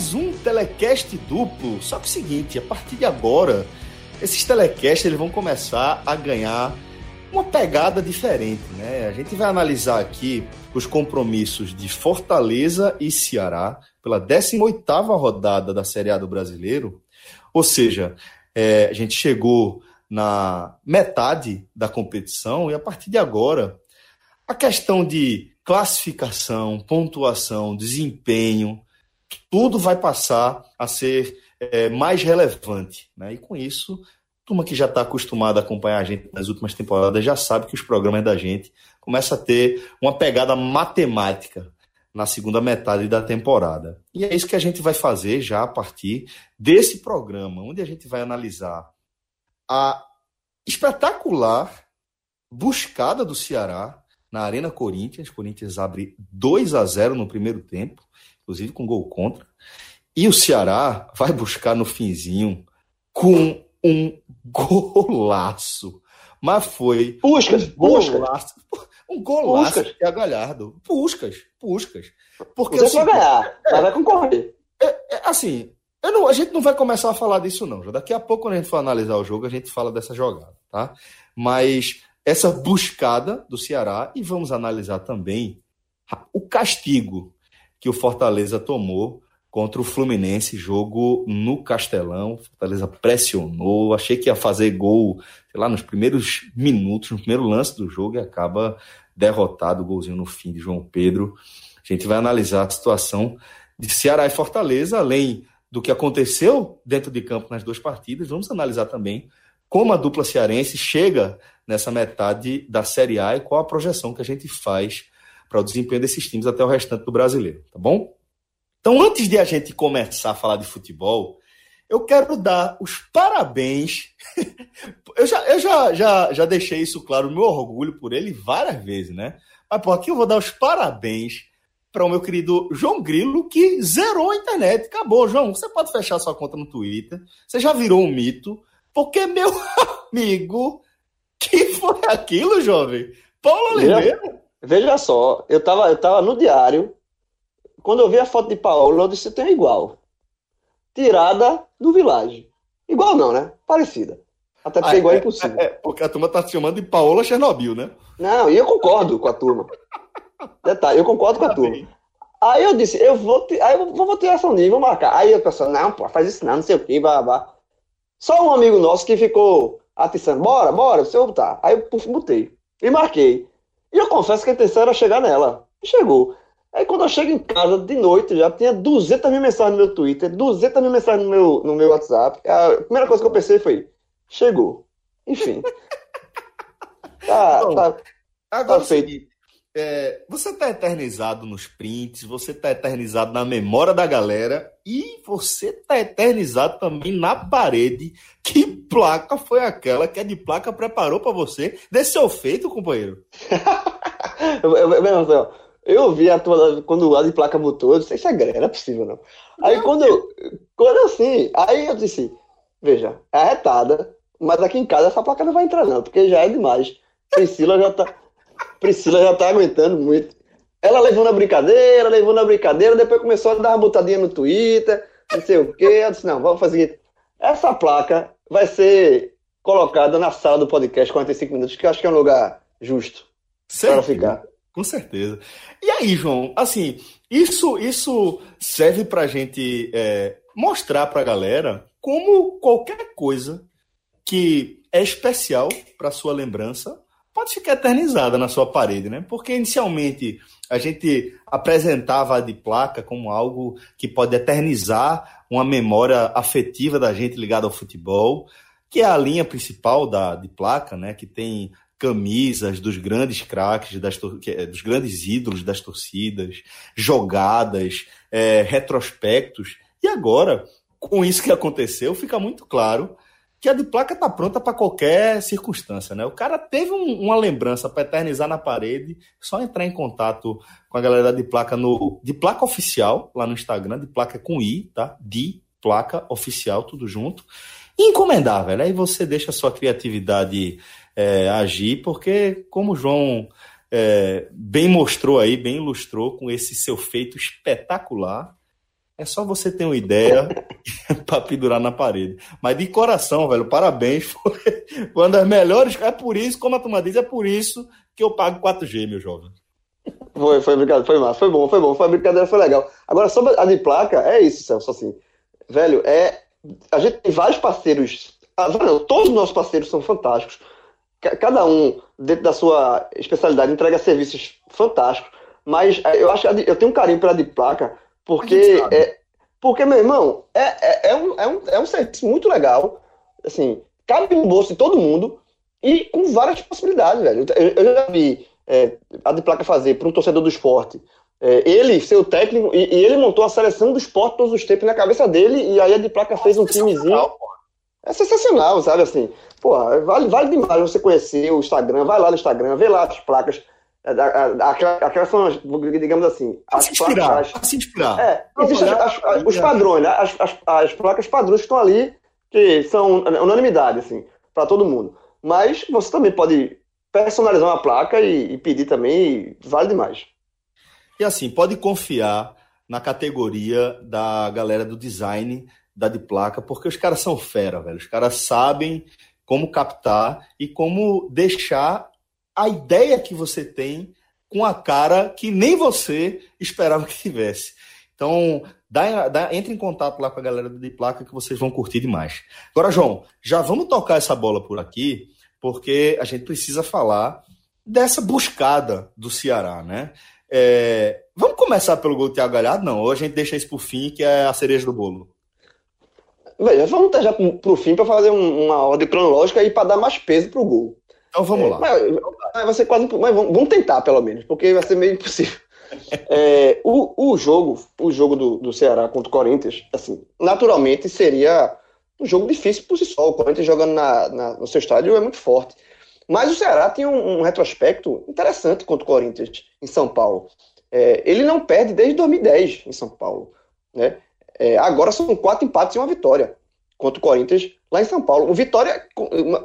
mais um telecast duplo. Só que o seguinte, a partir de agora, esses telecasts eles vão começar a ganhar uma pegada diferente, né? A gente vai analisar aqui os compromissos de Fortaleza e Ceará pela 18ª rodada da Série A do Brasileiro. Ou seja, é, a gente chegou na metade da competição e a partir de agora a questão de classificação, pontuação, desempenho, tudo vai passar a ser é, mais relevante. Né? E com isso, turma que já está acostumada a acompanhar a gente nas últimas temporadas já sabe que os programas da gente começam a ter uma pegada matemática na segunda metade da temporada. E é isso que a gente vai fazer já a partir desse programa, onde a gente vai analisar a espetacular buscada do Ceará na Arena Corinthians. Corinthians abre 2 a 0 no primeiro tempo, inclusive com gol contra. E o Ceará vai buscar no finzinho com um golaço. Mas foi. Puscas, um golaço. Um golaço Puscas. é Galhardo. Puscas, Puscas. Porque Você assim, vai ganhar, é, mas vai concorrer. É, é, assim, não, a gente não vai começar a falar disso, não. Daqui a pouco, quando a gente for analisar o jogo, a gente fala dessa jogada, tá? Mas essa buscada do Ceará e vamos analisar também o castigo que o Fortaleza tomou contra o Fluminense, jogo no Castelão. Fortaleza pressionou, achei que ia fazer gol, sei lá, nos primeiros minutos, no primeiro lance do jogo e acaba derrotado, o golzinho no fim de João Pedro. A gente vai analisar a situação de Ceará e Fortaleza, além do que aconteceu dentro de campo nas duas partidas, vamos analisar também como a dupla cearense chega nessa metade da Série A e qual a projeção que a gente faz para o desempenho desses times até o restante do brasileiro, tá bom? Então, antes de a gente começar a falar de futebol, eu quero dar os parabéns. eu já, eu já, já, já deixei isso claro, o meu orgulho por ele várias vezes, né? Mas, por aqui eu vou dar os parabéns para o meu querido João Grilo, que zerou a internet. Acabou, João. Você pode fechar sua conta no Twitter. Você já virou um mito. Porque, meu amigo, que foi aquilo, jovem? Paulo Oliveira? Veja só, eu tava, eu tava no diário. Quando eu vi a foto de Paulo, eu disse: tem igual. Tirada do Village. Igual não, né? Parecida. Até porque ah, igual é, é impossível. É, é, porque a turma tá se chamando de Paola Chernobyl, né? Não, e eu concordo com a turma. Detalhe, eu concordo com a turma. Aí eu disse, eu vou, aí eu vou, vou tirar essa vou marcar. Aí a pessoa, não, pô, faz isso não, não sei o que, babá. Só um amigo nosso que ficou atiçando, bora, bora, você botar. Aí eu puf, botei. E marquei. E eu confesso que a intenção era chegar nela. E chegou. Aí quando eu chego em casa de noite, já tinha 200 mil mensagens no meu Twitter, 200 mil mensagens no meu, no meu WhatsApp. A primeira coisa que eu pensei foi, chegou. Enfim. tá, Bom, tá, agora tá feito. É, você está eternizado nos prints, você está eternizado na memória da galera e você está eternizado também na parede. Que placa foi aquela que a de placa preparou para você? Desse seu feito, companheiro? eu, eu, eu, eu vi a tua, quando a de placa botou, eu disse, isso é grande, não é possível não. Aí não, quando, eu, quando assim, aí eu disse, veja, é arretada, mas aqui em casa essa placa não vai entrar não, porque já é demais. Priscila já tá... Priscila já tá aguentando muito. Ela levou na brincadeira, levou na brincadeira, depois começou a dar uma botadinha no Twitter, não sei o quê. Eu disse, não, vamos fazer Essa placa vai ser colocada na sala do podcast 45 minutos, que eu acho que é um lugar justo para ficar. Com certeza. E aí, João, assim, isso, isso serve para a gente é, mostrar para a galera como qualquer coisa que é especial para sua lembrança pode ficar eternizada na sua parede, né? Porque inicialmente a gente apresentava a de placa como algo que pode eternizar uma memória afetiva da gente ligada ao futebol, que é a linha principal da de placa, né? Que tem camisas dos grandes craques, das, é, dos grandes ídolos das torcidas, jogadas, é, retrospectos. E agora, com isso que aconteceu, fica muito claro que a de placa tá pronta para qualquer circunstância, né? O cara teve um, uma lembrança para eternizar na parede, só entrar em contato com a galera de placa no de placa oficial lá no Instagram, de placa com i, tá? De placa oficial, tudo junto. E encomendar, velho. Aí você deixa a sua criatividade é, agir, porque como o João é, bem mostrou aí, bem ilustrou com esse seu feito espetacular, é só você ter uma ideia para pendurar na parede. Mas de coração, velho, parabéns. Foi, uma das melhores. É por isso, como a turma diz, é por isso que eu pago 4G, meu jovem. Foi, foi brincadeira, foi massa, foi bom, foi bom, foi brincadeira, foi legal. Agora, sobre a de placa, é isso, Celso, assim, velho, é, a gente tem vários parceiros, ah, todos os nossos parceiros são fantásticos, cada um, dentro da sua especialidade, entrega serviços fantásticos, mas é, eu acho que eu tenho um carinho pela de placa, porque, é, porque meu irmão, é, é, é, um, é, um, é um serviço muito legal, assim, cabe no bolso de todo mundo e com várias possibilidades, velho. Eu, eu já vi é, a de placa fazer para um torcedor do esporte. É, ele, seu técnico, e, e, ele montou a seleção do esporte todos os tempos na cabeça dele, e aí a de placa fez um timezinho. É sensacional, sabe assim? Pô, vale, vale demais você conhecer o Instagram, vai lá no Instagram, vê lá as placas. Aquelas são, digamos assim, as se placas. As, se inspirar. É, as, os padrões, né? as, as, as placas padrões que estão ali, que são unanimidade, assim, para todo mundo. Mas você também pode personalizar uma placa e, e pedir também, vale demais. E assim, pode confiar na categoria da galera do design da de placa, porque os caras são fera, velho. Os caras sabem como captar e como deixar a ideia que você tem com a cara que nem você esperava que tivesse. Então, dá, dá, entre em contato lá com a galera de placa que vocês vão curtir demais. Agora, João, já vamos tocar essa bola por aqui, porque a gente precisa falar dessa buscada do Ceará, né? É, vamos começar pelo gol do Thiago Galhardo? Não, ou a gente deixa isso por fim, que é a cereja do bolo? Veja, vamos já para o fim para fazer um, uma ordem cronológica e para dar mais peso para o gol. Então vamos é, lá. Mas, vai ser quase, mas vamos, tentar pelo menos, porque vai ser meio impossível. é, o, o jogo, o jogo do, do Ceará contra o Corinthians, assim, naturalmente seria um jogo difícil por si só. O Corinthians jogando na, na, no seu estádio é muito forte. Mas o Ceará tinha um, um retrospecto interessante contra o Corinthians em São Paulo. É, ele não perde desde 2010 em São Paulo. Né? É, agora são quatro empates e uma vitória contra o Corinthians lá em São Paulo. O Vitória,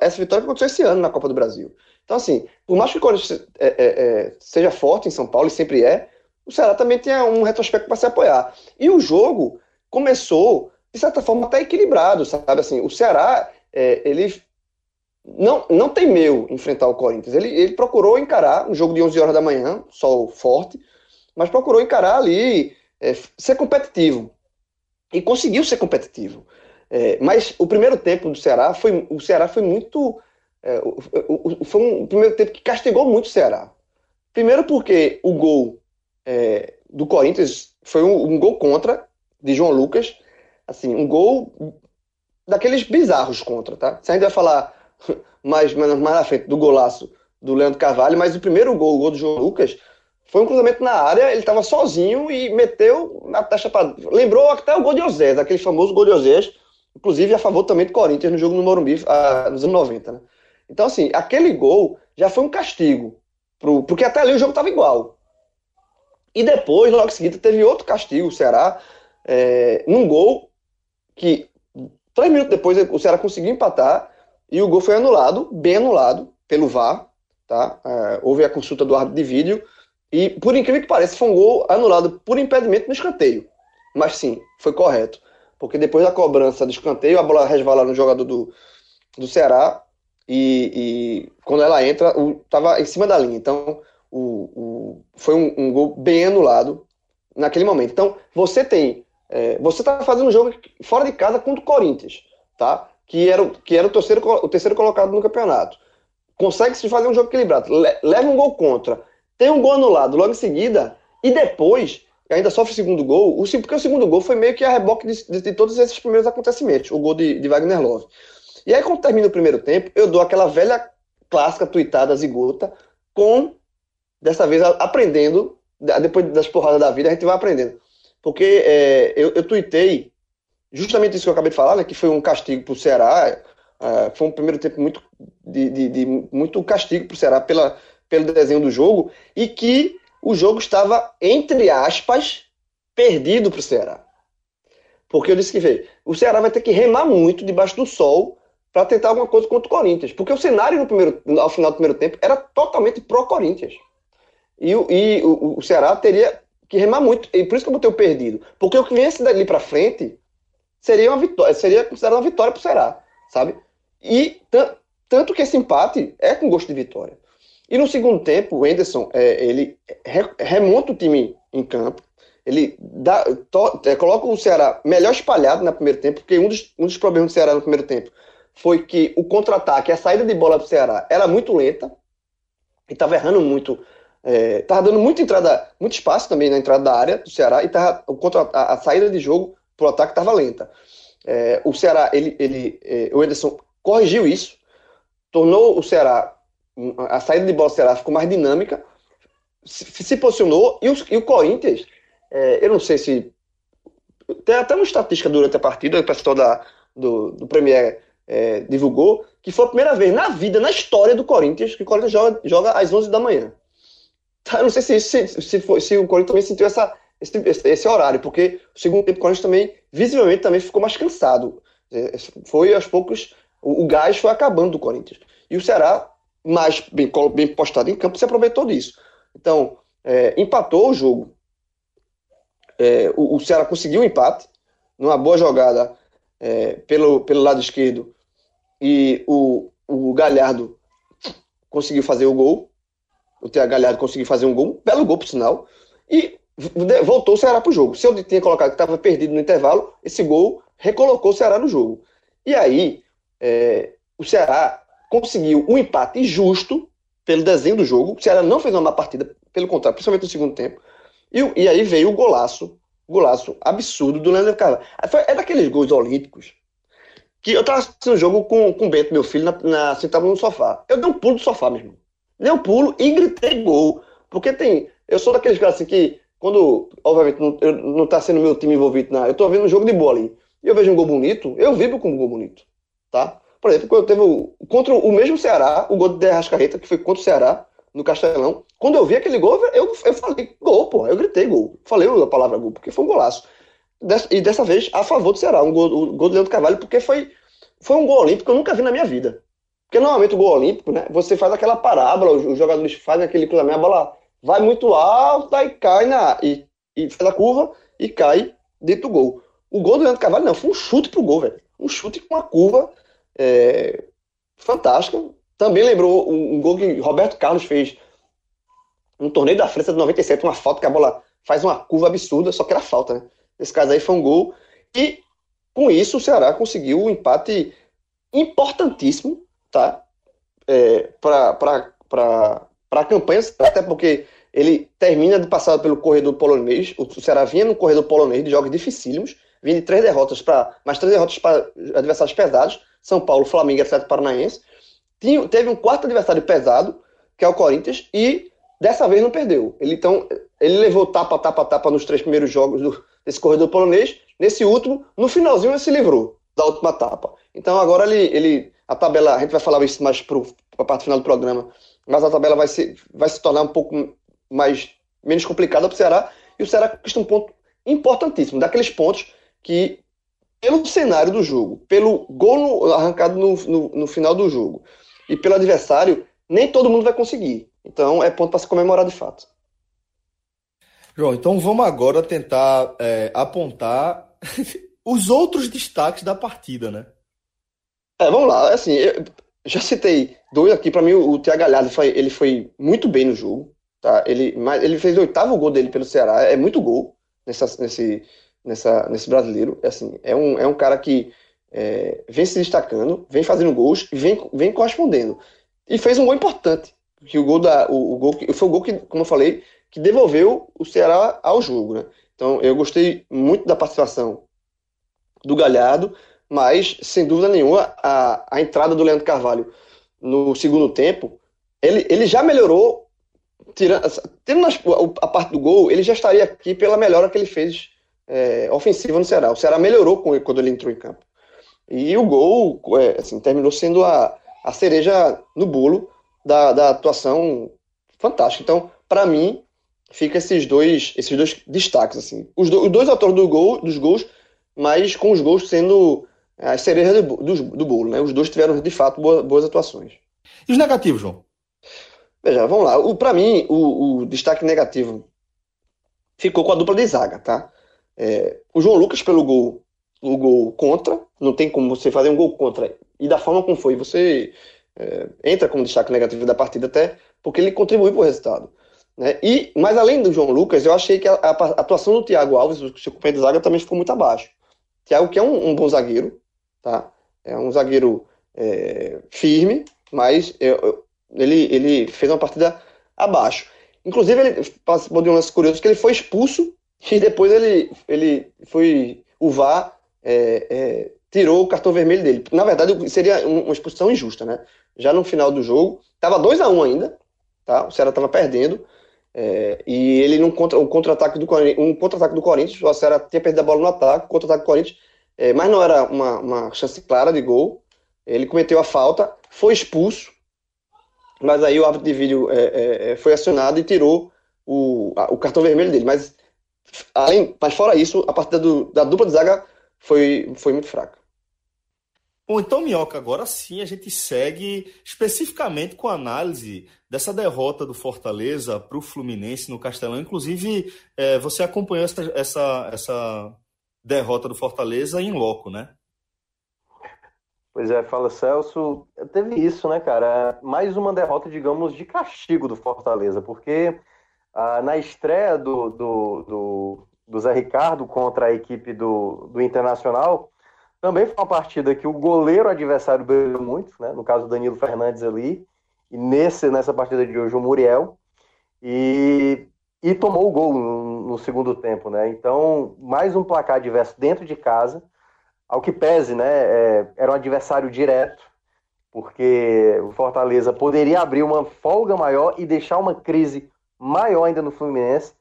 essa vitória aconteceu esse ano na Copa do Brasil. Então, assim, por mais que o Corinthians é, é, é seja forte em São Paulo, e sempre é, o Ceará também tem um retrospecto para se apoiar. E o jogo começou, de certa forma, até equilibrado, sabe? Assim, o Ceará, é, ele não, não temeu enfrentar o Corinthians. Ele, ele procurou encarar um jogo de 11 horas da manhã, sol forte, mas procurou encarar ali, é, ser competitivo e conseguiu ser competitivo. É, mas o primeiro tempo do Ceará foi o Ceará foi muito é, foi um primeiro tempo que castigou muito o Ceará. Primeiro porque o gol é, do Corinthians foi um, um, gol contra de João Lucas, assim um gol daqueles bizarros contra, tá? Se a gente vai falar mais, mais, mais na frente do golaço do Leandro Carvalho, mas o primeiro gol, o gol do João Lucas, foi um cruzamento na área, ele estava sozinho e meteu na taxa para. Lembrou até o gol de Osés, aquele famoso gol de Osés, inclusive a favor também do Corinthians no jogo no Morumbi, ah, nos anos 90. Né? Então, assim, aquele gol já foi um castigo, pro, porque até ali o jogo estava igual. E depois, logo em seguida, teve outro castigo, o Ceará, é, num gol que, três minutos depois, o Ceará conseguiu empatar e o gol foi anulado, bem anulado, pelo VAR. Tá? É, houve a consulta do árbitro de vídeo e, por incrível que pareça, foi um gol anulado por impedimento no escanteio. Mas sim, foi correto. Porque depois da cobrança do escanteio, a bola resvala no jogador do, do Ceará. E, e quando ela entra, estava em cima da linha. Então, o, o foi um, um, gol bem anulado naquele momento. Então, você tem. É, você está fazendo um jogo fora de casa contra o Corinthians, tá? Que era, que era o, terceiro, o terceiro colocado no campeonato. Consegue se fazer um jogo equilibrado. Leva um gol contra tem um gol anulado logo em seguida, e depois ainda sofre o segundo gol, o, porque o segundo gol foi meio que a reboque de, de, de todos esses primeiros acontecimentos, o gol de, de, Wagner Love. E aí, quando termina o primeiro tempo, eu dou aquela velha clássica tuitada zigota, com, dessa vez, aprendendo, depois das porradas da vida, a gente vai aprendendo. Porque é, eu, eu tuitei justamente isso que eu acabei de falar, né, que foi um castigo para o Ceará, uh, foi um primeiro tempo muito, de, de muito castigo para o Ceará pela, pelo desenho do jogo e que o jogo estava, entre aspas, perdido para o Ceará. Porque eu disse que veio, o Ceará vai ter que remar muito debaixo do sol para tentar alguma coisa contra o Corinthians. Porque o cenário no primeiro, ao final do primeiro tempo era totalmente pró-Corinthians. E, e o, o, Ceará teria que remar muito. E por isso que eu botei o perdido. Porque o que viesse dali para frente seria uma vitória, seria considerado uma vitória pro Ceará, sabe? E tanto que esse empate é com gosto de vitória. E no segundo tempo, o Enderson, é, ele re remonta o time em campo, ele dá, to, é, coloca o Ceará melhor espalhado no primeiro tempo, porque um dos, um dos problemas do Ceará no primeiro tempo foi que o contra-ataque, a saída de bola do Ceará era muito lenta, e estava errando muito, estava é, dando muita entrada, muito espaço também na entrada da área do Ceará, e tava, o contra, a, a saída de jogo para o ataque estava lenta. É, o Ceará, ele, ele, é, o Ederson corrigiu isso, tornou o Ceará, a saída de bola Ceará ficou mais dinâmica, se, se posicionou, e, os, e o Corinthians, é, eu não sei se. Tem até uma estatística durante a partida, o pessoal da, do, do Premier é, divulgou, que foi a primeira vez na vida, na história do Corinthians, que o Corinthians joga, joga às 11 da manhã. Tá, eu não sei se, se, se, foi, se o Corinthians também sentiu essa, esse, esse, horário, porque o segundo tempo o Corinthians também, visivelmente, também ficou mais cansado. É, foi aos poucos, o, o gás foi acabando do Corinthians. E o Ceará, mais bem, bem postado em campo, se aproveitou disso. Então, é, empatou o jogo é, o, o, Ceará conseguiu um empate, numa boa jogada é, pelo, pelo lado esquerdo, e o, o Galhardo conseguiu fazer o gol. O Tia Galhardo conseguiu fazer um gol, um belo gol, por sinal, e voltou o Ceará para o jogo. Se eu tinha colocado que estava perdido no intervalo, esse gol recolocou o Ceará no jogo. E aí, é, o Ceará conseguiu um empate justo pelo desenho do jogo. O Ceará não fez uma má partida, pelo contrário, principalmente no segundo tempo. E, e aí veio o golaço, golaço absurdo do Leandro Carvalho. É daqueles gols olímpicos que eu tava assistindo um jogo com, com o Bento, meu filho, na, na, sentado no sofá. Eu dei um pulo do sofá, meu irmão. Dei um pulo e gritei gol. Porque tem. Eu sou daqueles caras assim que, quando, obviamente, não, eu, não tá sendo meu time envolvido, na, eu tô vendo um jogo de bola ali. E eu vejo um gol bonito, eu vibro com um gol bonito. Tá? Por exemplo, quando teve o, contra o mesmo Ceará, o gol de Arrascaeta, que foi contra o Ceará, no Castelão. Quando eu vi aquele gol, eu, eu falei gol, pô. Eu gritei gol. Falei a palavra gol, porque foi um golaço. E dessa vez a favor do Ceará, um gol, o gol do Leandro Carvalho, porque foi, foi um gol olímpico que eu nunca vi na minha vida. Porque normalmente o gol olímpico, né? Você faz aquela parábola, os jogadores fazem aquele cruzamento, a bola vai muito alta e cai na. E, e faz a curva e cai dentro do gol. O gol do Leandro Carvalho não, foi um chute pro gol, velho. Um chute com uma curva é, fantástica. Também lembrou um, um gol que Roberto Carlos fez no torneio da França de 97, uma falta que a bola faz uma curva absurda, só que era falta, né? Nesse caso aí foi um gol. E com isso o Ceará conseguiu um empate importantíssimo, tá? É, para a campanha, até porque ele termina de passar pelo corredor polonês. O Ceará vinha no corredor polonês de jogos dificílimos, vinha de três derrotas para mais três derrotas para adversários pesados: São Paulo, Flamengo e Atlético Paranaense. Tinha, teve um quarto adversário pesado, que é o Corinthians, e dessa vez não perdeu. Ele, então, ele levou tapa, tapa, tapa nos três primeiros jogos do, desse corredor polonês. Nesse último, no finalzinho, ele se livrou da última tapa. Então, agora ele, ele a tabela, a gente vai falar isso mais para a parte final do programa, mas a tabela vai se, vai se tornar um pouco mais menos complicada para o Ceará. E o Ceará conquista um ponto importantíssimo, daqueles pontos que pelo cenário do jogo, pelo gol no, arrancado no, no, no, final do jogo, e pelo adversário, nem todo mundo vai conseguir. Então é ponto para se comemorar de fato. João, então vamos agora tentar é, apontar os outros destaques da partida, né? É, vamos lá. Assim, eu já citei dois aqui. Para mim, o Thiago Galhardo foi, ele foi muito bem no jogo. Tá? Ele, mas ele fez o oitavo gol dele pelo Ceará. É muito gol nessa, nesse, nessa, nesse brasileiro. É, assim, é, um, é um cara que é, vem se destacando, vem fazendo gols e vem, vem correspondendo. E fez um gol importante. Que o gol da. O, o gol foi o gol que, como eu falei, que devolveu o Ceará ao jogo. Né? Então eu gostei muito da participação do Galhardo, mas sem dúvida nenhuma a, a entrada do Leandro Carvalho no segundo tempo, ele, ele já melhorou, tirando, tirando a, a parte do gol, ele já estaria aqui pela melhora que ele fez é, ofensiva no Ceará. O Ceará melhorou com ele quando ele entrou em campo. E o gol é, assim, terminou sendo a, a cereja no bolo da, da atuação fantástica. Então, para mim, fica esses dois, esses dois destaques. Assim. Os, do, os dois autores do gol, dos gols, mas com os gols sendo as cerejas do, do, do bolo. Né? Os dois tiveram, de fato, boas, boas atuações. E os negativos, João? Veja, vamos lá. Para mim, o, o destaque negativo ficou com a dupla de zaga, tá? É, o João Lucas pelo gol, o gol contra, não tem como você fazer um gol contra e da forma como foi, você é, entra como destaque negativo da partida até porque ele contribuiu para o resultado. Né? E, mas além do João Lucas, eu achei que a, a atuação do Thiago Alves, o seu companheiro de zaga, também ficou muito abaixo. Thiago, que é um, um bom zagueiro, tá? É um zagueiro é, firme, mas eu, ele, ele fez uma partida abaixo. Inclusive, ele passou de um lance curioso que ele foi expulso e depois ele, ele foi. O VAR é, é, tirou o cartão vermelho dele. Na verdade, seria uma expulsão injusta, né? Já no final do jogo, estava 2 a 1 um ainda, tá? O Ceará estava perdendo. É, e ele num contra, um contra-ataque do um contra-ataque do Corinthians, o Ceará tinha perdido a bola no ataque, contra-ataque do Corinthians, é, mas não era uma, uma chance clara de gol. Ele cometeu a falta, foi expulso, mas aí o árbitro de vídeo é, é, é, foi acionado e tirou o, a, o cartão vermelho dele. Mas, além, mas fora isso, a partida do, da dupla de zaga foi, foi muito fraca. Bom, então, Minhoca, agora sim a gente segue especificamente com a análise dessa derrota do Fortaleza para o Fluminense no Castelão. Inclusive, é, você acompanhou essa, essa, essa derrota do Fortaleza em loco, né? Pois é, fala Celso. Teve isso, né, cara? Mais uma derrota, digamos, de castigo do Fortaleza, porque ah, na estreia do, do, do, do, Zé Ricardo contra a equipe do, do Internacional, também foi uma partida que o goleiro adversário brilhou muito, né? No caso, Danilo Fernandes ali, e nesse, nessa partida de hoje, o Muriel, e, e tomou o gol no, no segundo tempo, né? Então, mais um placar adverso dentro de casa ao que pese, né, é, era um adversário direto, porque o Fortaleza poderia abrir uma folga maior e deixar uma crise maior ainda no Fluminense,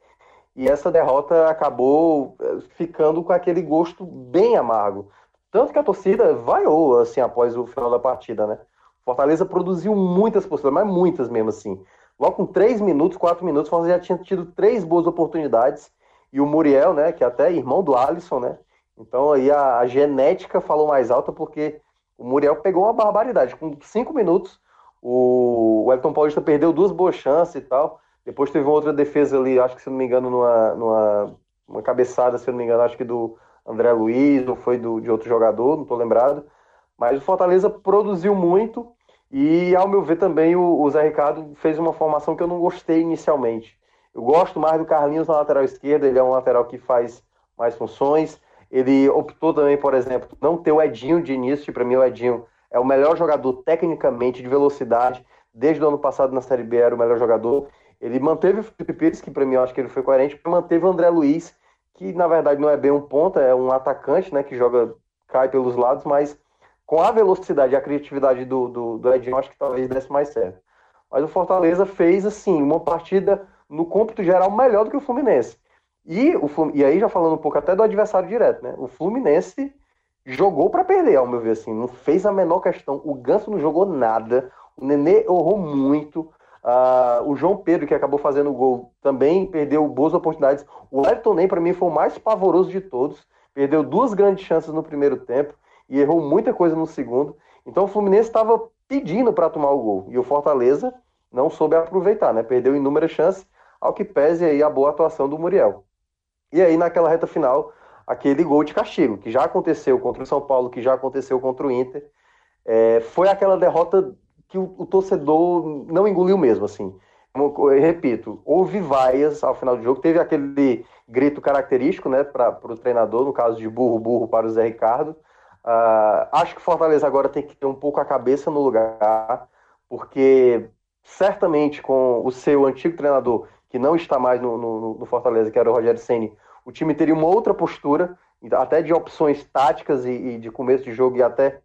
e essa derrota acabou é, ficando com aquele gosto bem amargo. Tanto que a torcida vaiou, assim, após o final da partida, né? Fortaleza produziu muitas possibilidades, mas muitas mesmo, assim. Logo com três minutos, quatro minutos, Fortaleza já tinha tido três boas oportunidades, e o Muriel, né, que é até irmão do Alisson, né, então aí a, a, genética falou mais alta porque o Muriel pegou uma barbaridade. Com cinco minutos, o, o Elton Paulista perdeu duas boas chances e tal. Depois teve outra defesa ali, acho que se não me engano, numa, numa uma cabeçada, se não me engano, acho que do André Luiz, ou foi do, de outro jogador, não estou lembrado. Mas o Fortaleza produziu muito e, ao meu ver, também o, o Zé Ricardo fez uma formação que eu não gostei inicialmente. Eu gosto mais do Carlinhos na lateral esquerda, ele é um lateral que faz mais funções. Ele optou também, por exemplo, não ter o Edinho de início. Para mim, o Edinho é o melhor jogador tecnicamente, de velocidade. Desde o ano passado na Série B era o melhor jogador. Ele manteve o Felipe Pires, que para mim eu acho que ele foi coerente, manteve o André Luiz, que na verdade não é bem um ponta, é um atacante, né, que joga, cai pelos lados, mas com a velocidade e a criatividade do, do, do Edinho, acho que talvez desse mais certo. Mas o Fortaleza fez, assim, uma partida no cômputo geral melhor do que o Fluminense. E, o, e aí, já falando um pouco até do adversário direto, né? O Fluminense jogou para perder, ao meu ver, assim, não fez a menor questão. O Ganso não jogou nada, o Nenê errou muito. Uh, o João Pedro, que acabou fazendo o gol, também perdeu boas oportunidades. O Everton Nem, para mim, foi o mais pavoroso de todos. Perdeu duas grandes chances no primeiro tempo e errou muita coisa no segundo. Então o Fluminense estava pedindo para tomar o gol. E o Fortaleza não soube aproveitar, né? Perdeu inúmeras chances, ao que pese aí a boa atuação do Muriel. E aí, naquela reta final, aquele gol de castigo, que já aconteceu contra o São Paulo, que já aconteceu contra o Inter, é, foi aquela derrota que o, o, torcedor não engoliu mesmo, assim. Eu repito, houve vaias ao final do jogo, teve aquele grito característico, né, para o treinador, no caso de burro, burro para o Zé Ricardo. Uh, acho que Fortaleza agora tem que ter um pouco a cabeça no lugar, porque certamente com o seu antigo treinador, que não está mais no, no, no Fortaleza, que era o Rogério Ceni, o time teria uma outra postura, até de opções táticas e, e, de começo de jogo e até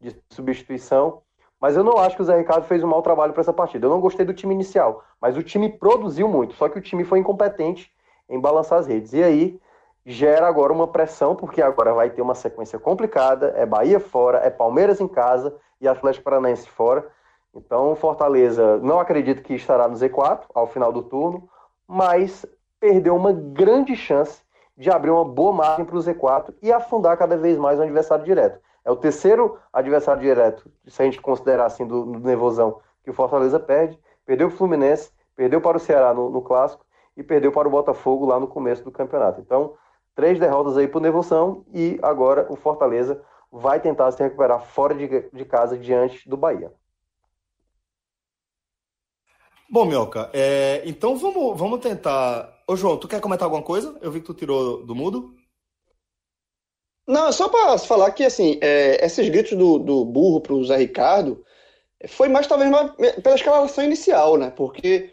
de substituição. Mas eu não acho que o Zé Ricardo fez um mau trabalho para essa partida. Eu não gostei do time inicial, mas o time produziu muito, só que o time foi incompetente em balançar as redes. E aí gera agora uma pressão, porque agora vai ter uma sequência complicada, é Bahia fora, é Palmeiras em casa e Atlético Paranaense fora. Então, Fortaleza não acredito que estará no Z4 ao final do turno, mas perdeu uma grande chance de abrir uma boa margem para o Z4 e afundar cada vez mais o adversário direto. É o terceiro adversário direto, se a gente considerar assim, do, do nervosão, que o Fortaleza perde. Perdeu o Fluminense, perdeu para o Ceará no, no Clássico e perdeu para o Botafogo lá no começo do campeonato. Então, três derrotas aí por Nevoção e agora o Fortaleza vai tentar se recuperar fora de, de casa diante do Bahia. Bom, Mioca, é, então vamos, vamos tentar. Ô, João, tu quer comentar alguma coisa? Eu vi que tu tirou do mudo. Não, só para falar que, assim, é, esses gritos do, do burro para o Zé Ricardo foi mais, talvez, uma, pela escalação inicial, né? Porque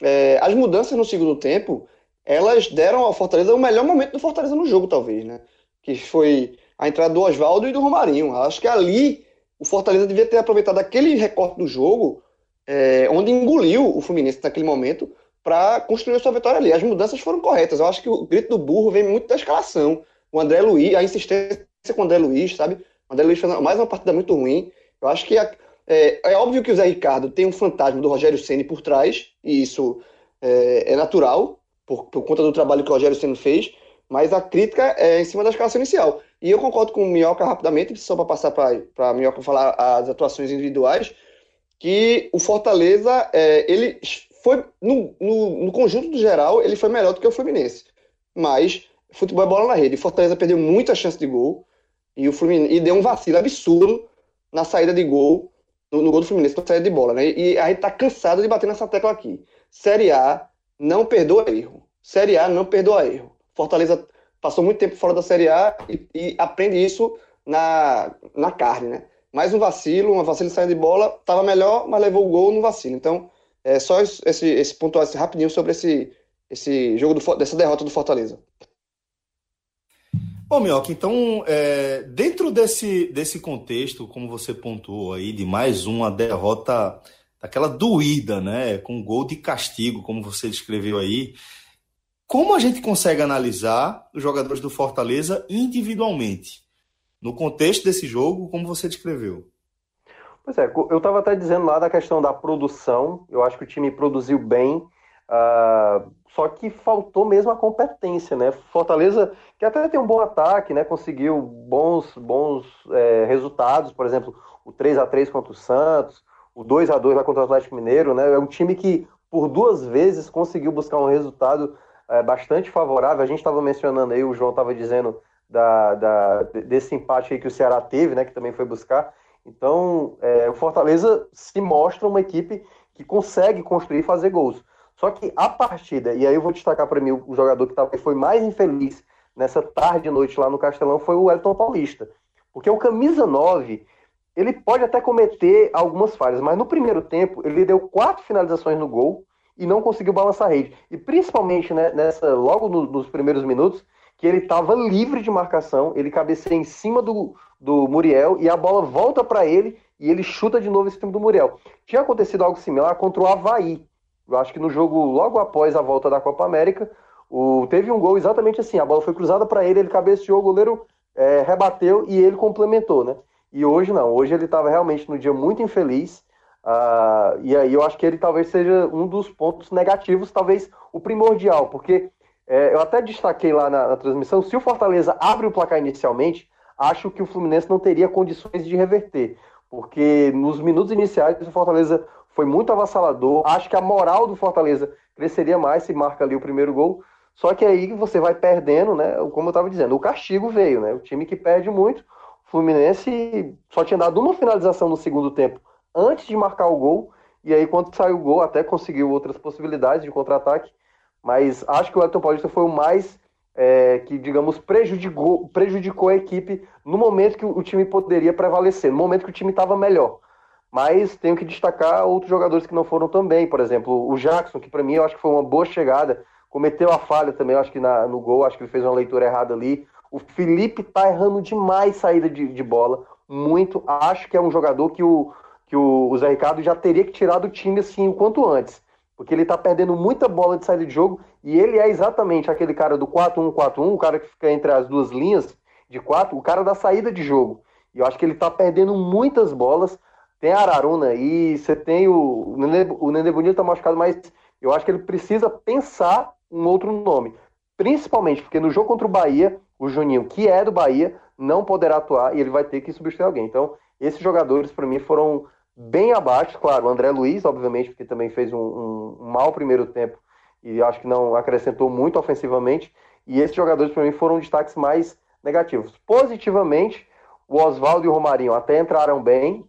é, as mudanças no segundo tempo, elas deram ao Fortaleza o melhor momento do Fortaleza no jogo, talvez, né? Que foi a entrada do Oswaldo e do Romarinho. Acho que ali o Fortaleza devia ter aproveitado aquele recorte do jogo é, onde engoliu o Fluminense naquele momento para construir a sua vitória ali. As mudanças foram corretas. Eu acho que o grito do burro vem muito da escalação. O André Luiz, a insistência com o André Luiz, sabe? O André Luiz fez mais uma partida muito ruim. Eu acho que a, é, é, óbvio que o Zé Ricardo tem um fantasma do Rogério Ceni por trás, e isso é, é natural, por, por, conta do trabalho que o Rogério Ceni fez, mas a crítica é em cima da escalação inicial. E eu concordo com o Minhoca rapidamente, só para passar para a Minhoca falar as atuações individuais que o Fortaleza, é, ele foi, no, no, no, conjunto do geral, ele foi melhor do que o Fluminense. Mas, futebol é bola na rede. Fortaleza perdeu muita chance de gol e o Fluminense e deu um vacilo absurdo na saída de gol, no, no gol do Fluminense, na saída de bola. Né? E a gente tá cansado de bater nessa tecla aqui. Série A não perdoa erro. Série A não perdoa erro. Fortaleza passou muito tempo fora da Série A e, e aprende isso na, na carne, né? mais um vacilo, uma vacilo saindo de bola, estava melhor, mas levou o gol no vacilo. Então, é só esse, esse pontuar esse rapidinho sobre esse, esse jogo do, dessa derrota do Fortaleza. Bom, Mioca, então, é, dentro desse, desse contexto, como você pontuou aí, de mais uma derrota daquela doída, né, com gol de castigo, como você descreveu aí, como a gente consegue analisar os jogadores do Fortaleza individualmente? no contexto desse jogo, como você descreveu. Pois é, eu estava até dizendo lá da questão da produção, eu acho que o time produziu bem, uh, só que faltou mesmo a competência, né? Fortaleza, que até tem um bom ataque, né? Conseguiu bons, bons é, resultados, por exemplo, o 3 a 3 contra o Santos, o 2 a 2 lá contra o Atlético Mineiro, né? É um time que por duas vezes conseguiu buscar um resultado é, bastante favorável. A gente estava mencionando aí, o João estava dizendo da, da, desse empate aí que o Ceará teve, né, que também foi buscar. Então, é, o Fortaleza se mostra uma equipe que consegue construir e fazer gols. Só que a partida, e aí eu vou destacar para mim o jogador que, foi mais infeliz nessa tarde e noite lá no Castelão foi o Elton Paulista. Porque o camisa 9, ele pode até cometer algumas falhas, mas no primeiro tempo ele deu quatro finalizações no gol e não conseguiu balançar a rede. E principalmente né, nessa logo no, nos primeiros minutos, que ele estava livre de marcação, ele cabeceia em cima do, do Muriel e a bola volta para ele e ele chuta de novo em cima do Muriel. Tinha acontecido algo similar contra o Havaí. Eu acho que no jogo logo após a volta da Copa América, o, teve um gol exatamente assim: a bola foi cruzada para ele, ele cabeceou, o goleiro é, rebateu e ele complementou, né? E hoje não, hoje ele estava realmente no dia muito infeliz. Uh, e aí eu acho que ele talvez seja um dos pontos negativos, talvez o primordial, porque é, eu até destaquei lá na, na, transmissão, se o Fortaleza abre o placar inicialmente, acho que o Fluminense não teria condições de reverter, porque nos minutos iniciais o Fortaleza foi muito avassalador, acho que a moral do Fortaleza cresceria mais se marca ali o primeiro gol, só que aí você vai perdendo, né, como eu estava dizendo, o castigo veio, né, o time que perde muito, o Fluminense só tinha dado uma finalização no segundo tempo antes de marcar o gol, e aí quando saiu o gol até conseguiu outras possibilidades de contra-ataque, mas acho que o Elton Paulista foi o mais é, que, digamos, prejudicou, prejudicou a equipe no momento que o time poderia prevalecer, no momento que o time estava melhor. Mas tenho que destacar outros jogadores que não foram também, por exemplo, o Jackson, que para mim eu acho que foi uma boa chegada, cometeu a falha também, acho que na, no gol, acho que ele fez uma leitura errada ali. O Felipe tá errando demais saída de, de bola, muito. Acho que é um jogador que o, que o, o Zé Ricardo já teria que tirar do time assim o quanto antes porque ele tá perdendo muita bola de saída de jogo e ele é exatamente aquele cara do 4-1-4-1, o cara que fica entre as duas linhas de quatro, o cara da saída de jogo. E eu acho que ele tá perdendo muitas bolas. Tem Araruna aí, você tem o. O Nenê Bonito tá machucado, mas eu acho que ele precisa pensar um outro nome. Principalmente porque no jogo contra o Bahia, o Juninho, que é do Bahia, não poderá atuar e ele vai ter que substituir alguém. Então, esses jogadores, para mim, foram bem abaixo, claro, o André Luiz, obviamente, porque também fez um, um, um mau primeiro tempo e acho que não acrescentou muito ofensivamente. E esses jogadores, para mim, foram destaques mais negativos. Positivamente, o Oswaldo e o Romarinho até entraram bem.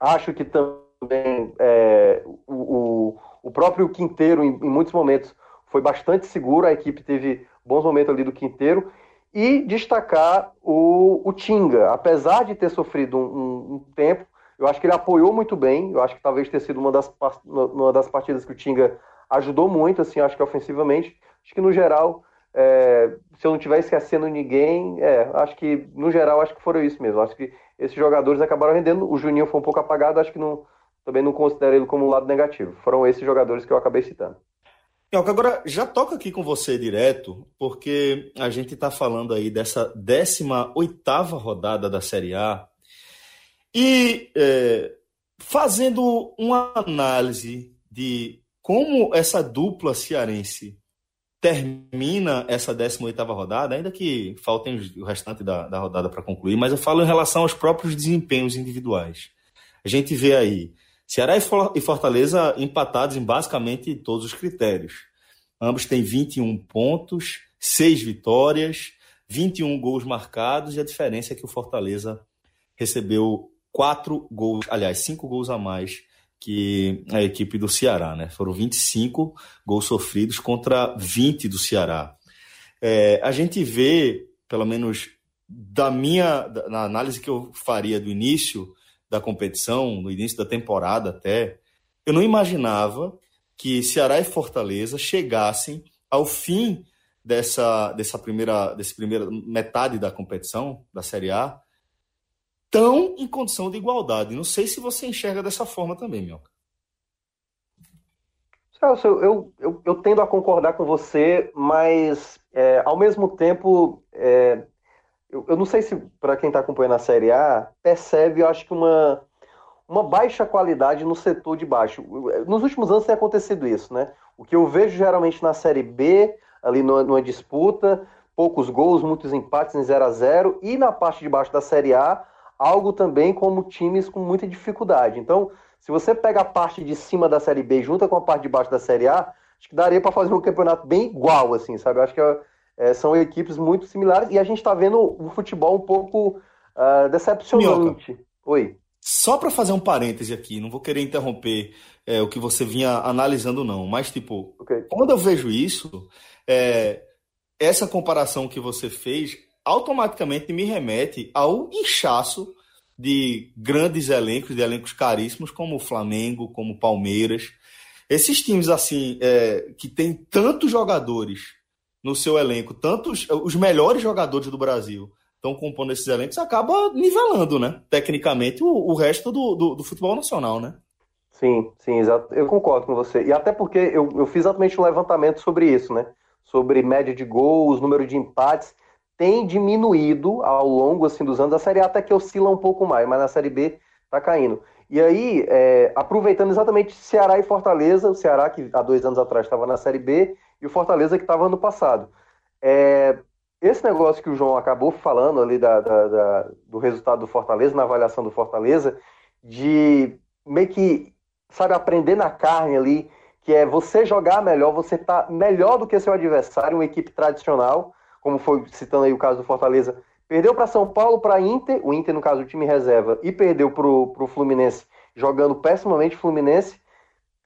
Acho que também é, o, o, próprio Quinteiro, em, em muitos momentos, foi bastante seguro. A equipe teve bons momentos ali do Quinteiro. E destacar o, o Tinga, apesar de ter sofrido um, um, um, tempo, eu acho que ele apoiou muito bem. Eu acho que talvez tenha sido uma das, uma das partidas que o Tinga ajudou muito, assim, acho que ofensivamente. Acho que no geral, é, se eu não estiver esquecendo ninguém, é, acho que no geral acho que foram isso mesmo. Acho que esses jogadores acabaram rendendo. O Juninho foi um pouco apagado, acho que não, também não considero ele como um lado negativo. Foram esses jogadores que eu acabei citando. Elka, agora já toca aqui com você direto, porque a gente está falando aí dessa 18 rodada da Série A e é, fazendo uma análise de como essa dupla cearense termina essa 18 rodada, ainda que faltem o restante da, da rodada para concluir, mas eu falo em relação aos próprios desempenhos individuais. A gente vê aí Ceará e Fortaleza empatados em basicamente todos os critérios. Ambos têm 21 pontos, 6 vitórias, 21 gols marcados, e a diferença é que o Fortaleza recebeu 4 gols, aliás, 5 gols a mais que a equipe do Ceará, né? Foram 25 gols sofridos contra 20 do Ceará. É, a gente vê, pelo menos da minha, na análise que eu faria do início, da competição, no início da temporada até, eu não imaginava que Ceará e Fortaleza chegassem ao fim dessa, dessa primeira, desse primeira metade da competição, da Série A, tão em condição de igualdade. Não sei se você enxerga dessa forma também, Mioca. Celso, eu, eu, eu, tendo a concordar com você, mas é, ao mesmo tempo é, eu, eu não sei se para quem está acompanhando a Série A percebe, eu acho que uma, uma baixa qualidade no setor de baixo. Nos últimos anos tem acontecido isso, né? O que eu vejo geralmente na Série B, ali numa, numa disputa, poucos gols, muitos empates em 0 a 0 e na parte de baixo da Série A, algo também como times com muita dificuldade. Então, se você pega a parte de cima da Série B junta com a parte de baixo da Série A, acho que daria para fazer um campeonato bem igual, assim, sabe? Eu acho que é é, são equipes muito similares e a gente está vendo o futebol um pouco uh, decepcionante. Minhoca. Oi. Só para fazer um parêntese aqui, não vou querer interromper é, o que você vinha analisando, não, mas, tipo, okay. quando eu vejo isso, é, essa comparação que você fez automaticamente me remete ao inchaço de grandes elencos, de elencos caríssimos, como o Flamengo, como o Palmeiras. Esses times, assim, é, que tem tantos jogadores no seu elenco, tantos os melhores jogadores do Brasil estão compondo esses elencos, acaba nivelando, né? Tecnicamente, o, o resto do, do, do, futebol nacional, né? Sim, sim, exato. Eu concordo com você. E até porque eu, eu fiz exatamente um levantamento sobre isso, né? Sobre média de gols, número de empates. Tem diminuído ao longo assim, dos anos. A Série A até que oscila um pouco mais, mas na Série B tá caindo. E aí, é, aproveitando exatamente Ceará e Fortaleza, o Ceará que há dois anos atrás estava na Série B e o Fortaleza que estava ano passado. É, esse negócio que o João acabou falando ali da, da, da, do resultado do Fortaleza, na avaliação do Fortaleza, de meio que, sabe, aprender na carne ali, que é você jogar melhor, você tá melhor do que seu adversário, uma equipe tradicional, como foi citando aí o caso do Fortaleza, perdeu para São Paulo, para Inter, o Inter no caso o time reserva, e perdeu para o Fluminense, jogando pessimamente Fluminense,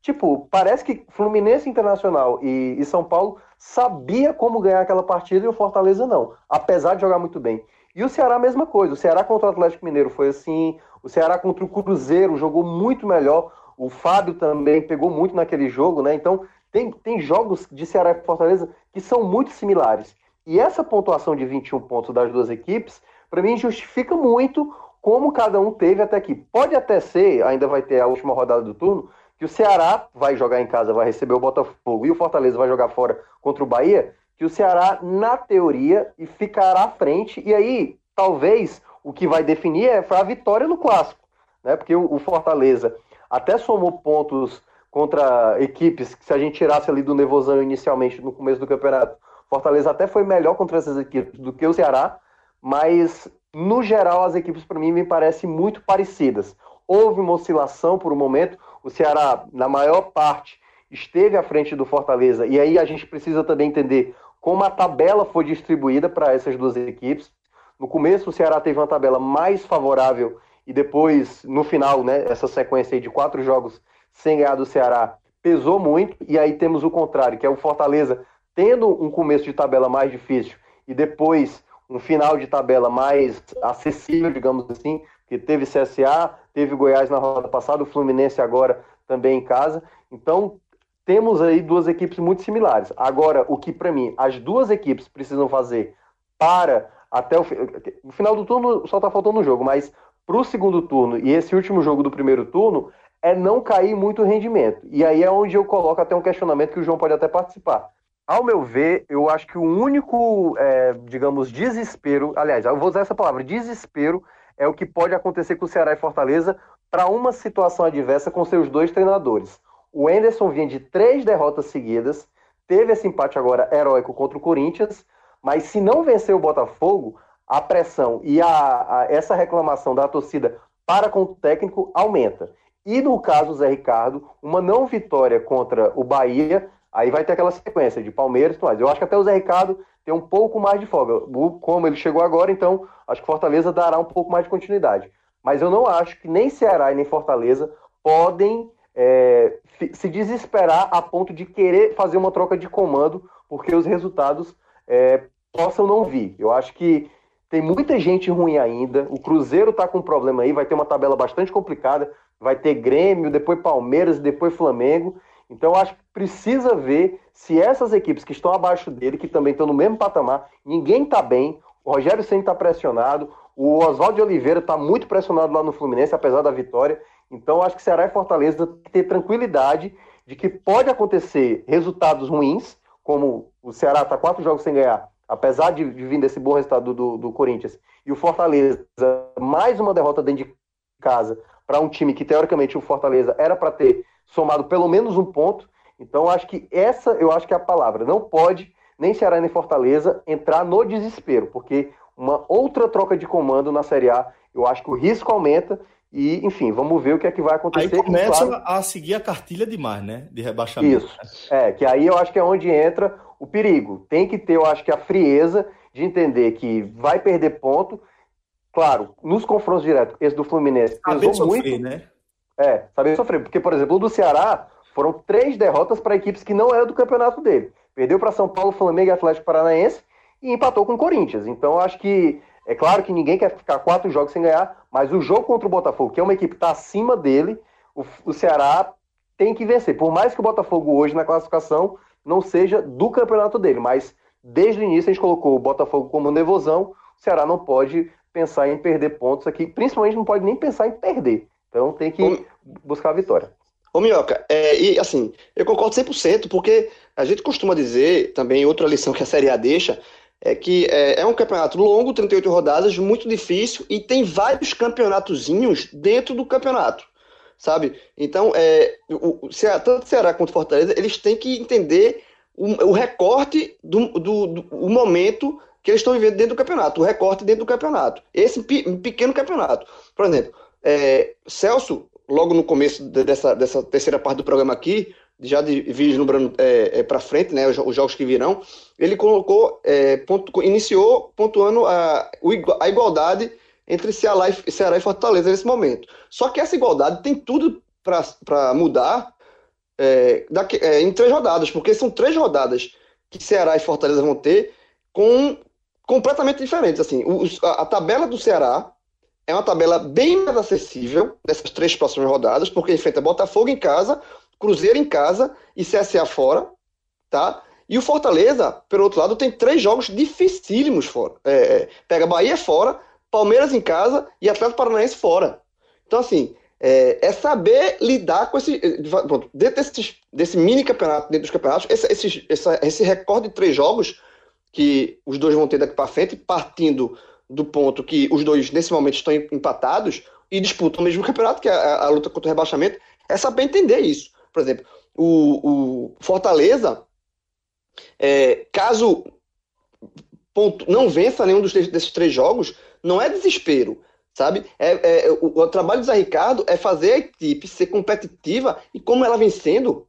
Tipo, parece que Fluminense Internacional e, e, São Paulo sabia como ganhar aquela partida e o Fortaleza não, apesar de jogar muito bem. E o Ceará a mesma coisa. O Ceará contra o Atlético Mineiro foi assim. O Ceará contra o Cruzeiro jogou muito melhor. O Fábio também pegou muito naquele jogo, né? Então tem, tem jogos de Ceará e Fortaleza que são muito similares. E essa pontuação de 21 pontos das duas equipes, para mim, justifica muito como cada um teve até aqui. Pode até ser, ainda vai ter a última rodada do turno, que o Ceará vai jogar em casa, vai receber o Botafogo e o Fortaleza vai jogar fora contra o Bahia, que o Ceará, na teoria, ficará à frente, e aí talvez o que vai definir é a vitória no clássico, né? Porque o, Fortaleza até somou pontos contra equipes que se a gente tirasse ali do Nevozão inicialmente no começo do campeonato, Fortaleza até foi melhor contra essas equipes do que o Ceará, mas no geral as equipes para mim me parecem muito parecidas. Houve uma oscilação por um momento, o Ceará, na maior parte, esteve à frente do Fortaleza, e aí a gente precisa também entender como a tabela foi distribuída para essas duas equipes. No começo, o Ceará teve uma tabela mais favorável e depois, no final, né, essa sequência de quatro jogos sem ganhar do Ceará pesou muito. E aí temos o contrário, que é o Fortaleza tendo um começo de tabela mais difícil e depois um final de tabela mais acessível, digamos assim, que teve CSA, teve Goiás na rodada passada, o Fluminense agora também em casa. Então, temos aí duas equipes muito similares. Agora, o que para mim as duas equipes precisam fazer para até o, o final do turno só está faltando um jogo, mas para o segundo turno e esse último jogo do primeiro turno é não cair muito o rendimento. E aí é onde eu coloco até um questionamento que o João pode até participar. Ao meu ver, eu acho que o único, é, digamos, desespero, aliás, eu vou usar essa palavra, desespero, é o que pode acontecer com o Ceará e Fortaleza para uma situação adversa com seus dois treinadores. O Enderson vinha de três derrotas seguidas, teve esse empate agora heróico contra o Corinthians, mas se não vencer o Botafogo, a pressão e a, a, essa reclamação da torcida para com o técnico aumenta. E no caso do Zé Ricardo, uma não vitória contra o Bahia, aí vai ter aquela sequência de Palmeiras e tudo mais. Eu acho que até o Zé Ricardo tem um pouco mais de folga. Como ele chegou agora, então acho que Fortaleza dará um pouco mais de continuidade. Mas eu não acho que nem Ceará e nem Fortaleza podem é, se desesperar a ponto de querer fazer uma troca de comando porque os resultados é, possam não vir. Eu acho que tem muita gente ruim ainda. O Cruzeiro está com um problema aí, vai ter uma tabela bastante complicada. Vai ter Grêmio, depois Palmeiras, depois Flamengo. Então, acho que precisa ver se essas equipes que estão abaixo dele, que também estão no mesmo patamar, ninguém está bem. O Rogério Senna está pressionado. O Oswaldo de Oliveira está muito pressionado lá no Fluminense, apesar da vitória. Então, acho que Ceará e Fortaleza têm que ter tranquilidade de que pode acontecer resultados ruins, como o Ceará está quatro jogos sem ganhar, apesar de, de vir desse bom resultado do, do, Corinthians, e o Fortaleza, mais uma derrota dentro de casa, para um time que, teoricamente, o Fortaleza era para ter somado pelo menos um ponto. Então, acho que essa, eu acho que é a palavra. Não pode, nem Ceará nem Fortaleza, entrar no desespero, porque uma outra troca de comando na Série A, eu acho que o risco aumenta e, enfim, vamos ver o que é que vai acontecer. Aí começa claro... a seguir a cartilha demais, né? De rebaixamento. Isso. É, que aí eu acho que é onde entra o perigo. Tem que ter, eu acho que, a frieza de entender que vai perder ponto. Claro, nos confrontos diretos, esse do Fluminense saber pesou sofrer, muito. né? É, saber sofrer. Porque, por exemplo, o do Ceará foram três derrotas para equipes que não eram do campeonato dele. Perdeu para São Paulo, Flamengo e Atlético Paranaense e empatou com o Corinthians. Então, acho que é claro que ninguém quer ficar quatro jogos sem ganhar, mas o jogo contra o Botafogo, que é uma equipe que está acima dele, o, o, Ceará tem que vencer. Por mais que o Botafogo hoje na classificação não seja do campeonato dele, mas desde o início a gente colocou o Botafogo como nevosão, o Ceará não pode pensar em perder pontos aqui, principalmente não pode nem pensar em perder. Então tem que Ô, buscar a vitória. Ô Minhoca, é, e assim, eu concordo 100%, porque a gente costuma dizer, também outra lição que a Série A deixa, é que é, é, um campeonato longo, 38 rodadas, muito difícil, e tem vários campeonatozinhos dentro do campeonato, sabe? Então, é, o, o Ceará, tanto Ceará quanto Fortaleza, eles têm que entender o, o recorte do, do, do o momento que eles estão vivendo dentro do campeonato, o recorte dentro do campeonato. Esse pequeno campeonato. Por exemplo, é, Celso, logo no começo dessa, dessa terceira parte do programa aqui, já de vislumbrando é, é, para frente, né, os, os, jogos que virão, ele colocou, é, iniciou pontuando a, a igualdade entre Ceará e, Ceará e Fortaleza nesse momento. Só que essa igualdade tem tudo para mudar é, daqui, é, em três rodadas, porque são três rodadas que Ceará e Fortaleza vão ter com completamente diferentes. Assim, a, a tabela do Ceará é uma tabela bem mais acessível dessas três próximas rodadas, porque enfrenta Botafogo em casa, Cruzeiro em casa e CSA fora, tá? E o Fortaleza, pelo outro lado, tem três jogos dificílimos fora. É, é, pega Bahia fora, Palmeiras em casa e Atlético Paranaense fora. Então, assim, é, é saber lidar com esse. Pronto, dentro desse, desse mini campeonato, dentro dos campeonatos, esse, esse, esse recorde de três jogos que os dois vão ter daqui para frente, partindo do ponto que os dois, nesse momento, estão empatados e disputam o mesmo campeonato, que é a, a luta contra o rebaixamento, é saber entender isso. Por exemplo, o, o Fortaleza, é, caso ponto, não vença nenhum dos, desses três jogos, não é desespero, sabe? É, é o, o, trabalho do Zé Ricardo é fazer a equipe ser competitiva e como ela vem sendo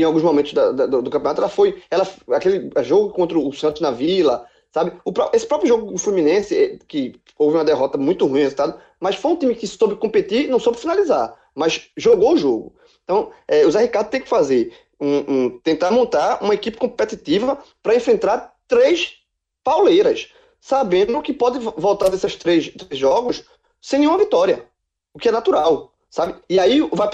em alguns momentos da, da, do, do, campeonato, ela foi. Ela, aquele jogo contra o Santos na Vila, sabe? O, esse próprio jogo do Fluminense, eh, que houve uma derrota muito ruim, resultado, mas foi um time que soube competir não soube finalizar, mas jogou o jogo. Então, é, o Zé Ricardo tem que fazer um, um tentar montar uma equipe competitiva para enfrentar três pauleiras, sabendo que pode voltar desses três, três jogos sem nenhuma vitória, o que é natural, sabe? E aí vai,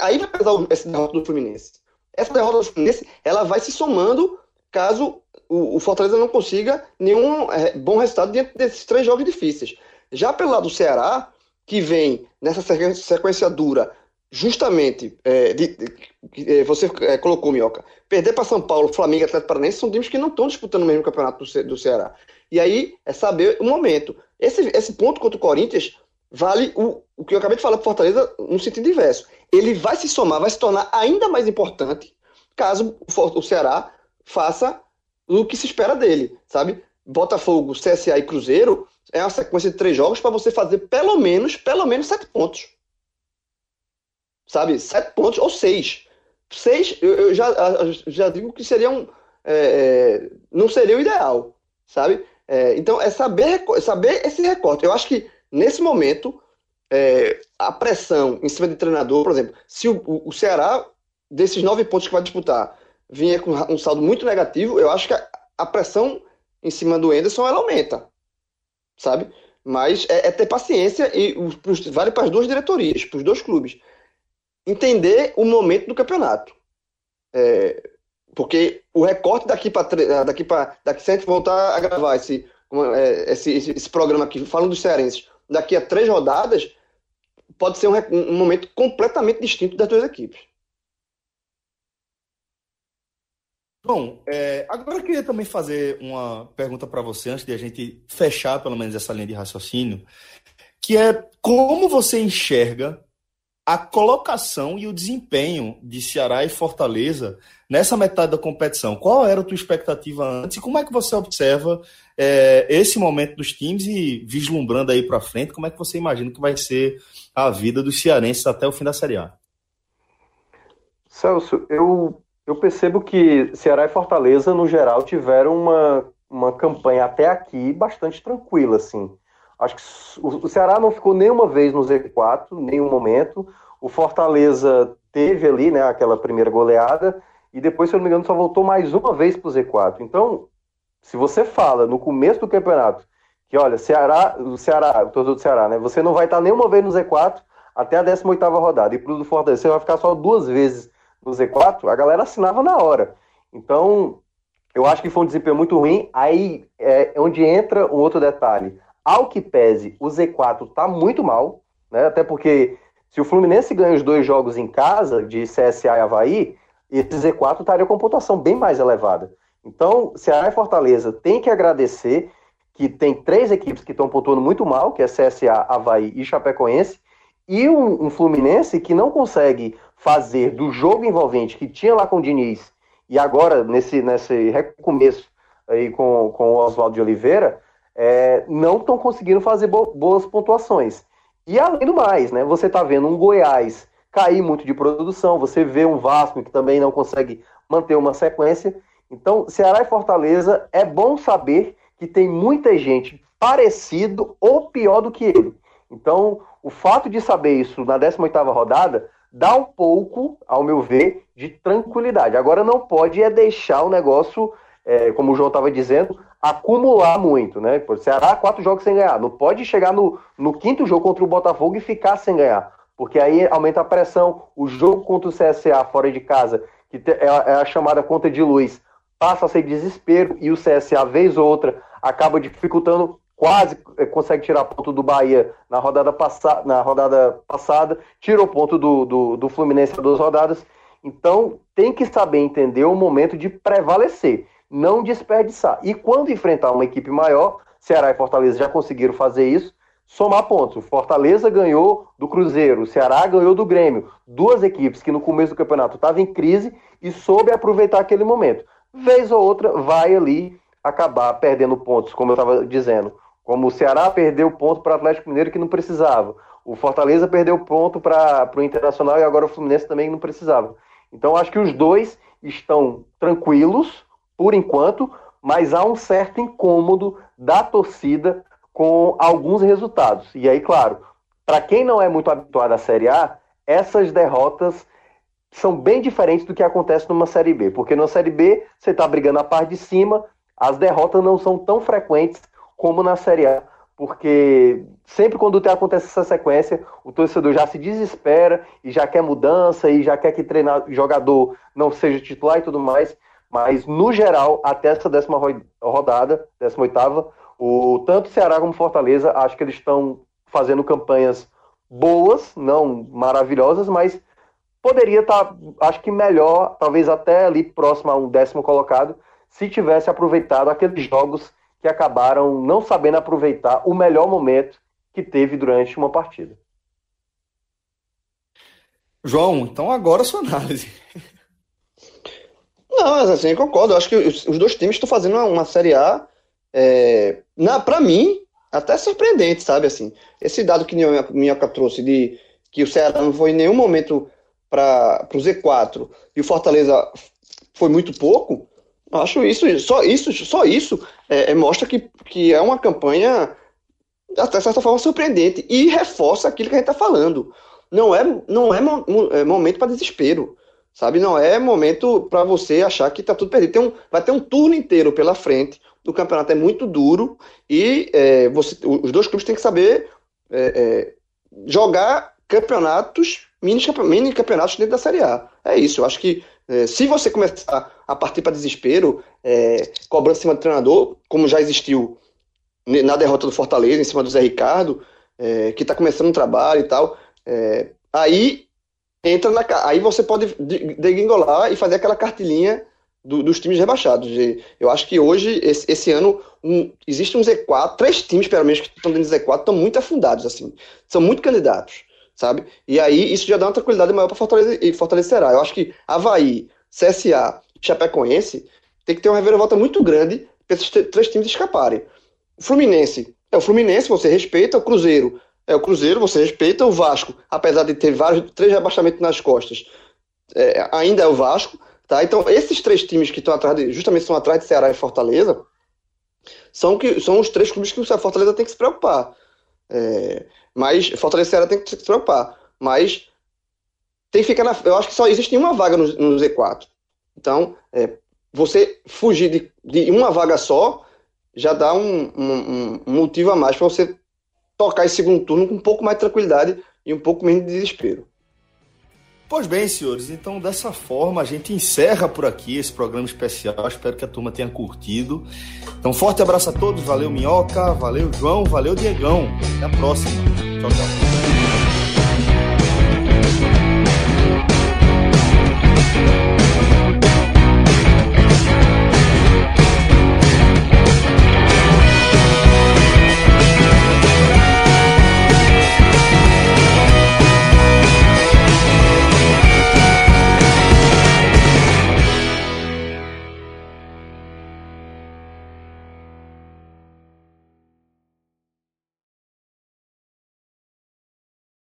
aí vai pesar essa derrota do Fluminense. Essa derrota Fluminense, ela vai se somando caso o, o Fortaleza não consiga nenhum é, bom resultado dentro desses três jogos difíceis. Já pelo lado do Ceará, que vem nessa sequência dura, justamente, é, de, de, é, você é, colocou, Minhoca, perder para São Paulo, Flamengo e Atlético Paranaense são times que não estão disputando o mesmo campeonato do, do Ceará. E aí é saber o momento. Esse, esse ponto contra o Corinthians vale o, o que eu acabei de falar para Fortaleza no sentido inverso. Ele vai se somar, vai se tornar ainda mais importante caso o, Ceará faça o que se espera dele, sabe? Botafogo, CSA e Cruzeiro é uma sequência de três jogos para você fazer pelo menos, pelo menos sete pontos. Sabe? Sete pontos ou seis. Seis, eu, eu já, já digo que seria um. É, é, não seria o ideal, sabe? É, então, é saber, saber esse recorte. Eu acho que, nesse momento, é, a pressão em cima de treinador, por exemplo, se o, o Ceará, desses nove pontos que vai disputar, vinha com um saldo muito negativo, eu acho que a, a pressão em cima do Enderson ela aumenta, sabe? Mas é, é ter paciência e os, vale para as duas diretorias, para os dois clubes. Entender o momento do campeonato. É, porque o recorte daqui para daqui para daqui se a gente voltar a gravar esse, é, esse, esse, esse, programa aqui falando dos cearenses daqui a três rodadas pode ser um, um momento completamente distinto das duas equipes. Bom, é, agora eu queria também fazer uma pergunta para você, antes de a gente fechar pelo menos essa linha de raciocínio, que é como você enxerga a colocação e o desempenho de Ceará e Fortaleza nessa metade da competição. Qual era a tua expectativa antes e como é que você observa é, esse momento dos times e vislumbrando aí para frente, como é que você imagina que vai ser a vida dos cearenses até o fim da Série A? Celso, eu eu percebo que Ceará e Fortaleza, no geral, tiveram uma, uma campanha até aqui bastante tranquila, assim. Acho que o, Ceará não ficou nenhuma vez no Z4, nenhum momento. O Fortaleza teve ali, né, aquela primeira goleada, e depois, se eu não me engano, só voltou mais uma vez para o Z4. Então, se você fala no começo do campeonato que, olha, Ceará, o Ceará, o torcedor do Ceará, né, você não vai estar nenhuma vez no Z4 até a 18ª rodada, e pro do Fortaleza você vai ficar só duas vezes no Z4, a galera assinava na hora. Então, eu acho que foi um desempenho muito ruim. Aí é onde entra um outro detalhe. Ao que pese, o Z4 tá muito mal, né? Até porque se o Fluminense ganha os dois jogos em casa, de CSA e Havaí, esse Z4 estaria com pontuação bem mais elevada. Então, Ceará e Fortaleza tem que agradecer que tem três equipes que estão pontuando muito mal, que é CSA, Havaí e Chapecoense, e um, um Fluminense que não consegue fazer do jogo envolvente que tinha lá com o Diniz e agora nesse, nesse recomeço aí com, com o Oswaldo de Oliveira, é, não estão conseguindo fazer bo boas pontuações. E além do mais, né, você está vendo um Goiás cair muito de produção, você vê um Vasco que também não consegue manter uma sequência. Então, Ceará e Fortaleza, é bom saber que tem muita gente parecido ou pior do que ele. Então, o fato de saber isso na 18ª rodada dá um pouco, ao meu ver, de tranquilidade. Agora não pode é deixar o negócio, é, como o João estava dizendo, acumular muito, né? Por Ceará, quatro jogos sem ganhar. Não pode chegar no, no quinto jogo contra o Botafogo e ficar sem ganhar. Porque aí aumenta a pressão. O jogo contra o CSA fora de casa, que é, é a chamada conta de luz, passa a ser desespero e o CSA, vez ou outra, acaba dificultando quase eh, consegue tirar ponto do Bahia na rodada, passa, na rodada passada, tirou ponto do, do, do Fluminense há duas rodadas. Então, tem que saber entender o momento de prevalecer, não desperdiçar. E quando enfrentar uma equipe maior, Ceará e Fortaleza já conseguiram fazer isso, somar pontos. Fortaleza ganhou do Cruzeiro, o Ceará ganhou do Grêmio. Duas equipes que no começo do campeonato estavam em crise e soube aproveitar aquele momento. Vez ou outra, vai ali acabar perdendo pontos, como eu estava dizendo. Como o Ceará perdeu ponto para o Atlético Mineiro que não precisava. O Fortaleza perdeu ponto para o Internacional e agora o Fluminense também não precisava. Então acho que os dois estão tranquilos por enquanto, mas há um certo incômodo da torcida com alguns resultados. E aí, claro, para quem não é muito habituado à Série A, essas derrotas são bem diferentes do que acontece numa Série B, porque na Série B você está brigando a parte de cima, as derrotas não são tão frequentes como na Série A, porque sempre quando acontece essa sequência, o torcedor já se desespera e já quer mudança e já quer que treinar jogador não seja titular e tudo mais. Mas, no geral, até essa décima rodada, décima oitava, o, tanto Ceará como Fortaleza, acho que eles estão fazendo campanhas boas, não maravilhosas, mas poderia estar, tá, acho que melhor, talvez até ali próximo a um décimo colocado, se tivesse aproveitado aqueles jogos que acabaram não sabendo aproveitar o melhor momento que teve durante uma partida. João, então agora a sua análise. Não, mas assim, eu concordo. Eu acho que os, os dois times estão fazendo uma, uma Série A, é, na, pra mim, até surpreendente, sabe? Assim, esse dado que o Minhoca trouxe de que o Ceará não foi em nenhum momento para o Z4 e o Fortaleza foi muito pouco, acho isso, só isso, só isso é, é, mostra que, que é uma campanha até certa forma surpreendente e reforça aquilo que a gente está falando. Não é, não é, mo, é momento para desespero. Sabe, não é momento para você achar que está tudo perdido. Tem um, vai ter um turno inteiro pela frente. O campeonato é muito duro e é, você, os dois clubes têm que saber é, é, jogar campeonatos, mini, mini, campeonatos dentro da Série A. É isso. Eu acho que é, se você começar a partir para desespero, é, cobrando em cima do treinador, como já existiu na derrota do Fortaleza, em cima do Zé Ricardo, é, que está começando um trabalho e tal, aí entra na. Aí você pode degringolar e fazer aquela cartilinha do, dos times rebaixados. Eu acho que hoje, esse, esse ano, um, existe um Z4, três times, pelo menos, que estão dentro do Z4, estão muito afundados, assim. São muito candidatos, sabe? E aí isso já dá uma tranquilidade maior para Fortaleza e fortalecerá. Eu acho que Havaí, CSA, Chapecoense tem que ter uma reviravolta muito grande para esses três times escaparem. O Fluminense. É o Fluminense, você respeita, o Cruzeiro é, o Cruzeiro, você respeita o Vasco, apesar de ter vários, três rebaixamentos nas costas, é, ainda é o Vasco, tá? Então, esses três times que estão atrás, de, justamente estão atrás de Ceará e Fortaleza, são, que, são os três clubes que o Fortaleza tem que se preocupar. É, mas Fortaleza e Ceará tem que se preocupar. Mas tem que ficar na. Eu acho que só existe uma vaga no, no Z4. Então, é, você fugir de, de, uma vaga só já dá um, um, um motivo a mais para você tocar esse segundo turno com um pouco mais de tranquilidade e um pouco menos de desespero. Pois bem, senhores, então dessa forma a gente encerra por aqui esse programa especial. Espero que a turma tenha curtido. Então, forte abraço a todos. Valeu, Minhoca. Valeu, João. Valeu, Diegão. Até a próxima. Tchau, tchau.